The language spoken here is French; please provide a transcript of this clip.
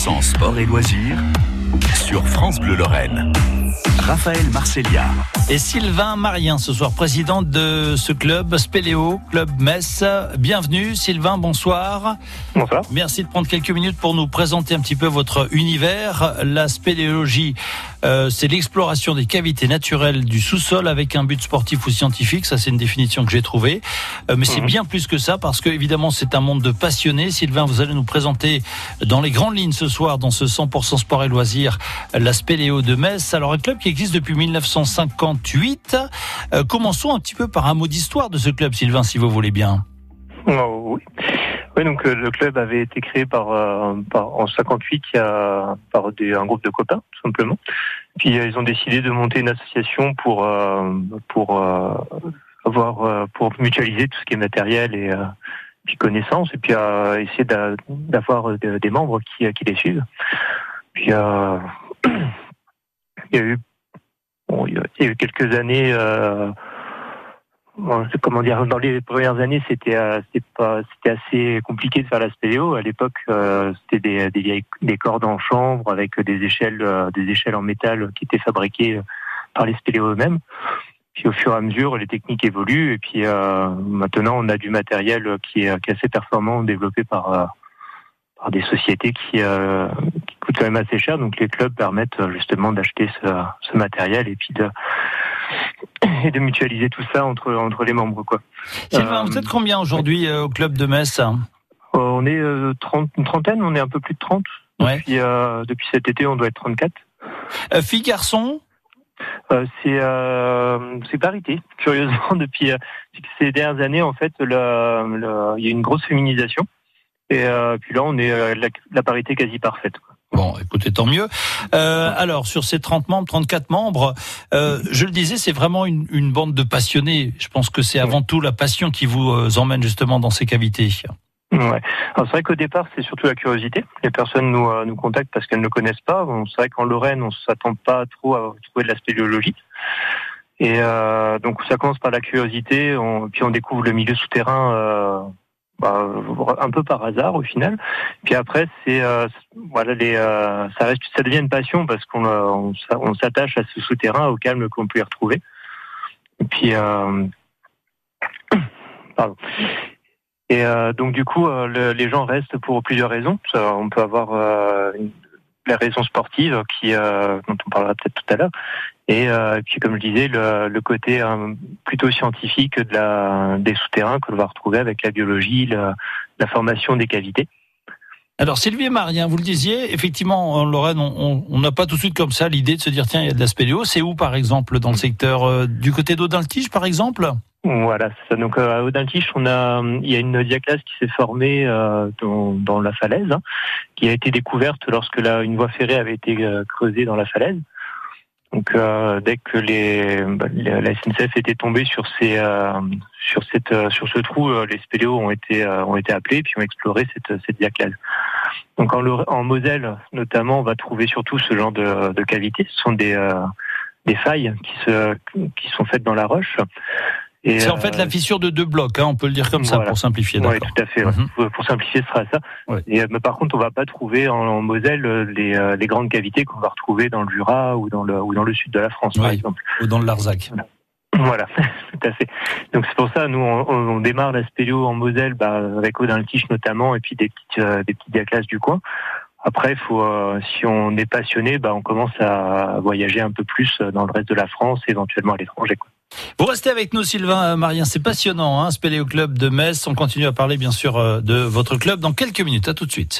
100% sport et loisirs sur France Bleu Lorraine. Raphaël Marcellia. Et Sylvain Marien, ce soir président de ce club Spéléo, Club Metz. Bienvenue Sylvain, bonsoir. Bonsoir. Merci de prendre quelques minutes pour nous présenter un petit peu votre univers. La spéléologie, euh, c'est l'exploration des cavités naturelles du sous-sol avec un but sportif ou scientifique. Ça, c'est une définition que j'ai trouvée. Euh, mais c'est Mhm. bien plus que ça parce que, évidemment, c'est un monde de passionnés. Sylvain, vous allez nous présenter dans les grandes lignes ce soir, dans ce 100% sport et loisirs, la Spéléo de Metz. Alors, un club qui existe depuis 1958. Euh, commençons un petit peu par un mot d'histoire de ce club, Sylvain, si vous voulez bien. Oh, oui. Oui, donc euh, le club avait été créé par, euh, par en 58 il y a, par des, un groupe de copains, tout simplement. Puis euh, ils ont décidé de monter une association pour euh, pour euh, avoir pour mutualiser tout ce qui est matériel et puis connaissances et puis euh, essayer d'a- d'avoir de- des membres qui, qui les suivent. Puis euh, il y a eu bon, il y a eu quelques années. Euh, Comment dire, dans les premières années, c'était euh, c'était assez compliqué de faire la spéléo. À l'époque, euh, c'était des, des des cordes en chambre avec des échelles euh, des échelles en métal qui étaient fabriquées par les spéléos eux-mêmes. Puis au fur et à mesure, les techniques évoluent et puis euh, maintenant, on a du matériel qui est, qui est assez performant, développé par euh, par des sociétés qui, euh, qui coûtent quand même assez cher. Donc les clubs permettent justement d'acheter ce, ce matériel et puis de et de mutualiser tout ça entre entre les membres quoi. Sylvain, Euh, vous êtes combien aujourd'hui euh, au club de Metz Euh, on est euh, 30, une trentaine, on est un peu plus de 30. Ouais. Depuis, depuis cet été, on doit être 34. Euh, Filles, garçons Euh, c'est euh, c'est parité, curieusement, depuis euh, ces dernières années, en fait, le, le- il y a une grosse féminisation. Et puis là, on est la, la parité quasi parfaite. Bon, écoutez, tant mieux. Euh, alors, sur ces 30 membres, 34 membres, euh, je le disais, c'est vraiment une, une bande de passionnés. Je pense que c'est avant tout la passion qui vous euh, emmène justement dans ces cavités. Ouais. C'est vrai qu'au départ, c'est surtout la curiosité. Les personnes nous, euh, nous contactent parce qu'elles ne connaissent pas. Bon, c'est vrai qu'en Lorraine, on s'attend pas trop à trouver de la spéléologie. Et euh, donc ça commence par la curiosité, on, puis on découvre le milieu souterrain euh, bah, un peu par hasard au final. Puis après, c'est euh, voilà, les, euh, ça reste, ça devient une passion parce qu'on euh, on, on s'attache à ce souterrain au calme qu'on peut y retrouver. Et puis pardon. Et donc du coup, le- les gens restent pour plusieurs raisons. On peut avoir une- la raison sportive qui, euh, dont on parlera peut-être tout à l'heure, et euh, puis comme je disais, le, côté euh, plutôt scientifique des souterrains que l'on va retrouver avec la biologie, la, formation des cavités. Alors, Sylvie et Marien, vous le disiez, effectivement, en Lorraine, on- n'a pas tout de suite comme ça l'idée de se dire, tiens, il y a de la spéléo. C'est où, par exemple, dans le secteur du côté d'Audin-le-Tige, par exemple? Voilà, ça. Donc euh, à Audintiche, on a, il y a une diaclasse qui s'est formée euh, dans, dans la falaise, hein, qui a été découverte lorsque la, une voie ferrée avait été euh, creusée dans la falaise. Donc euh, dès que les, bah, la SNCF était tombée sur ces, euh, sur cette, euh, sur ce trou, les spéléos ont été, ont été appelés puis ont exploré cette, cette diaclase. Donc en, en Moselle, notamment, on va trouver surtout ce genre de, de cavités. Ce sont des, des failles qui se, qui sont faites dans la roche. C'est en fait euh, la fissure de deux blocs, hein, on peut le dire comme ça pour simplifier. oui, tout à fait. Mhm. Pour, simplifier, ce sera ça. Ouais. Et, euh, mais par contre, on va pas trouver en, en Moselle euh, les, les grandes cavités qu'on va retrouver dans le Jura ou dans le ou dans le sud de la France, par exemple. Ou dans le Larzac. Voilà, tout à fait. Donc c'est pour ça, nous, on, démarre la spéléo en Moselle, bah, avec Audin-le-Tiche notamment, et puis des petites euh, des petites diaclases du coin. Après, faut, euh, si on est passionné, bah, on commence à voyager un peu plus dans le reste de la France, et éventuellement à l'étranger. quoi. Vous restez avec nous, Sylvain euh, Marien. C'est passionnant, hein, Spéléo Club de Metz. On continue à parler, bien sûr, euh, de votre club dans quelques minutes. À tout de suite.